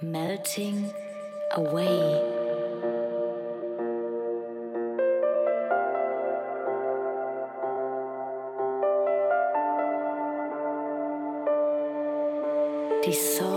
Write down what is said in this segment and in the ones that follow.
Melting away. dissolve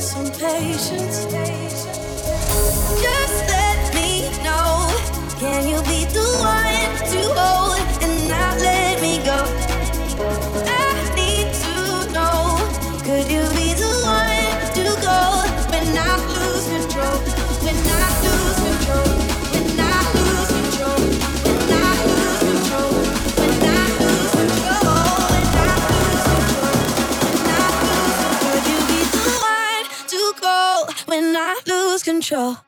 some patience. Just let me know. Can you be the one to hold and not let? Control.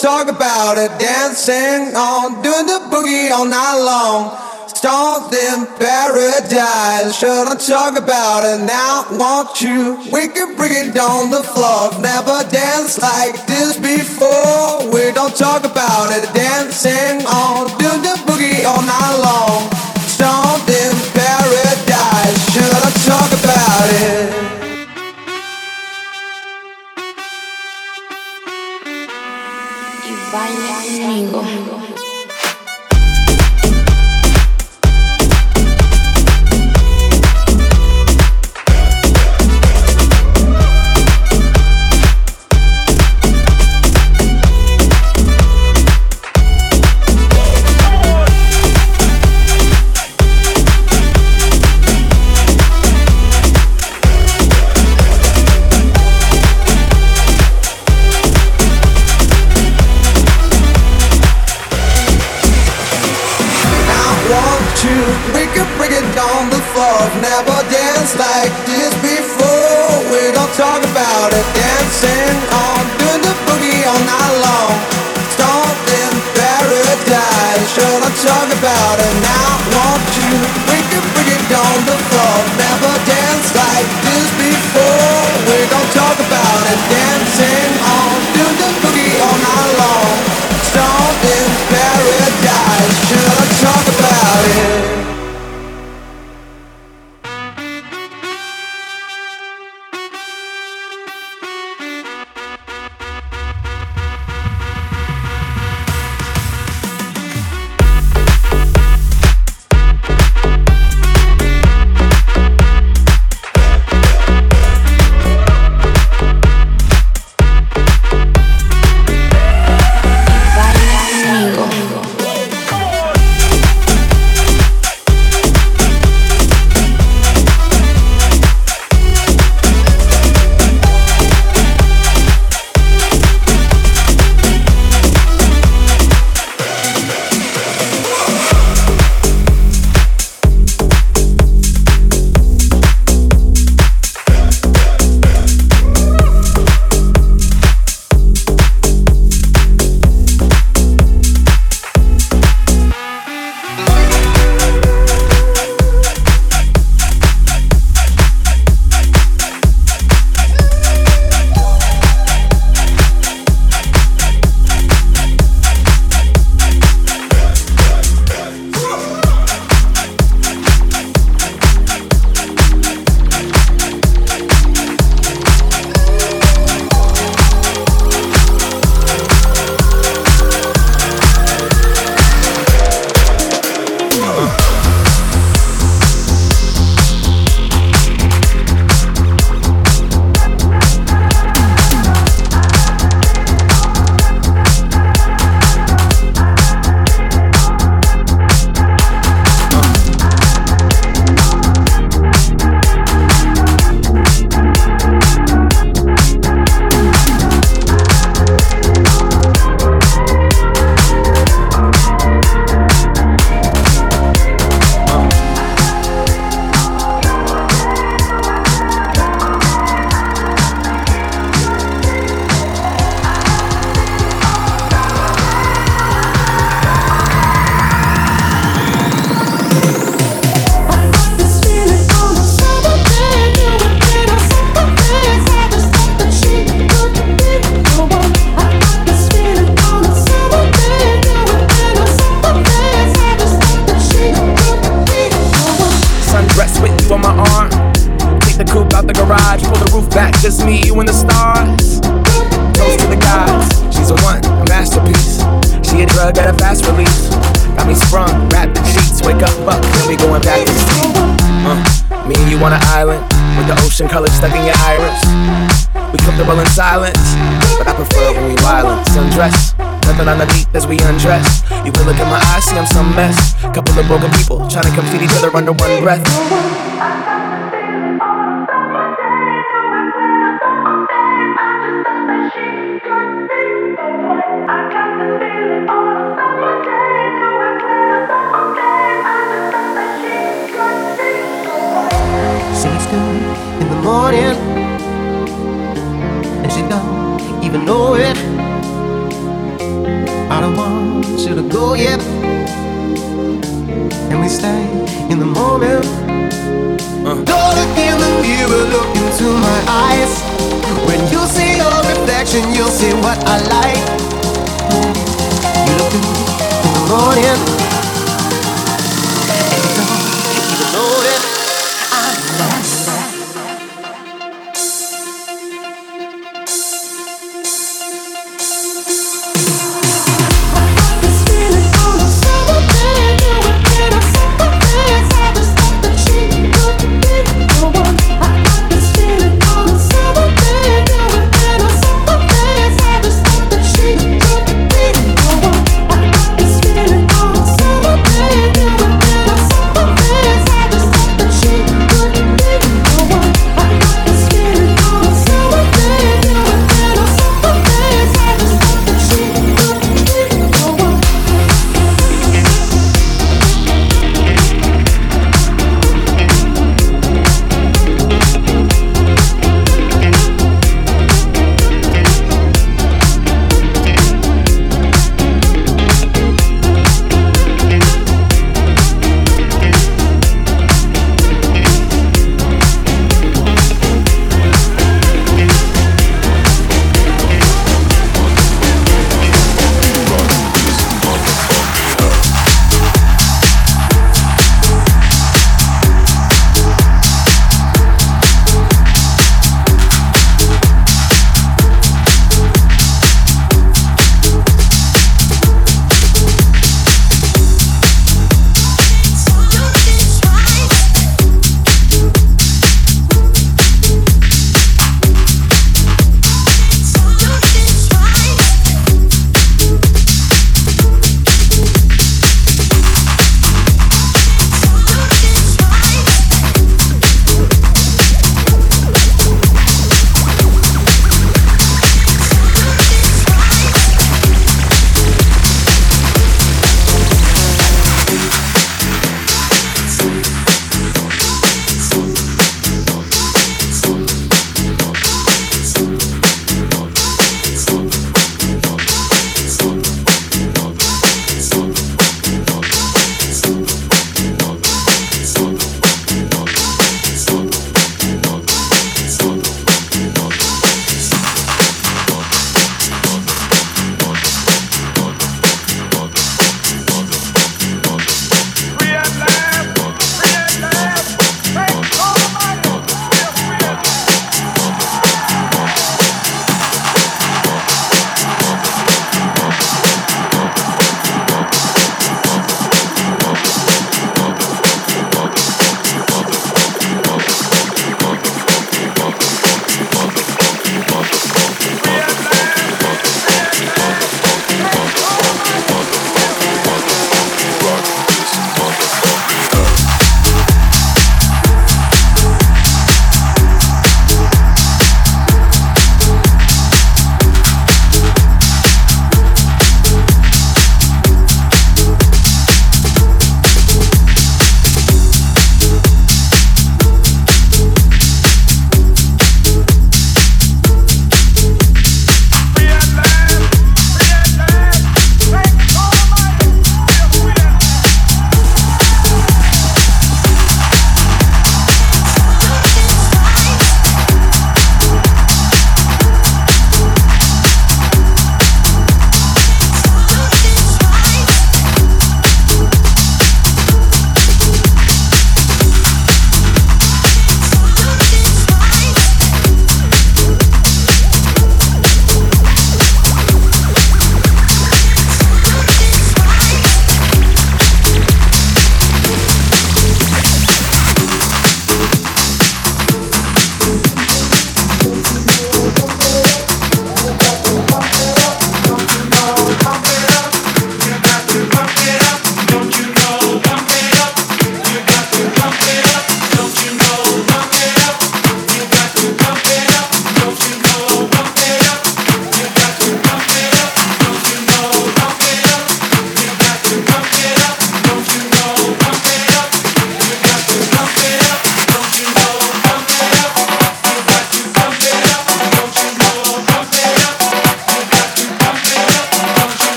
Talk about it, dancing on, doing the boogie all night long. Stomped in paradise, should I talk about it now? Want you? We can bring it on the floor. Never danced like this before. We don't talk about it, dancing on, one breath. Good in the morning, and she don't even know it. I don't want you to go yet, and we stay in the moment. Don't look in the mirror, look into my eyes. When you see your reflection, you'll see what I like. You look in the morning,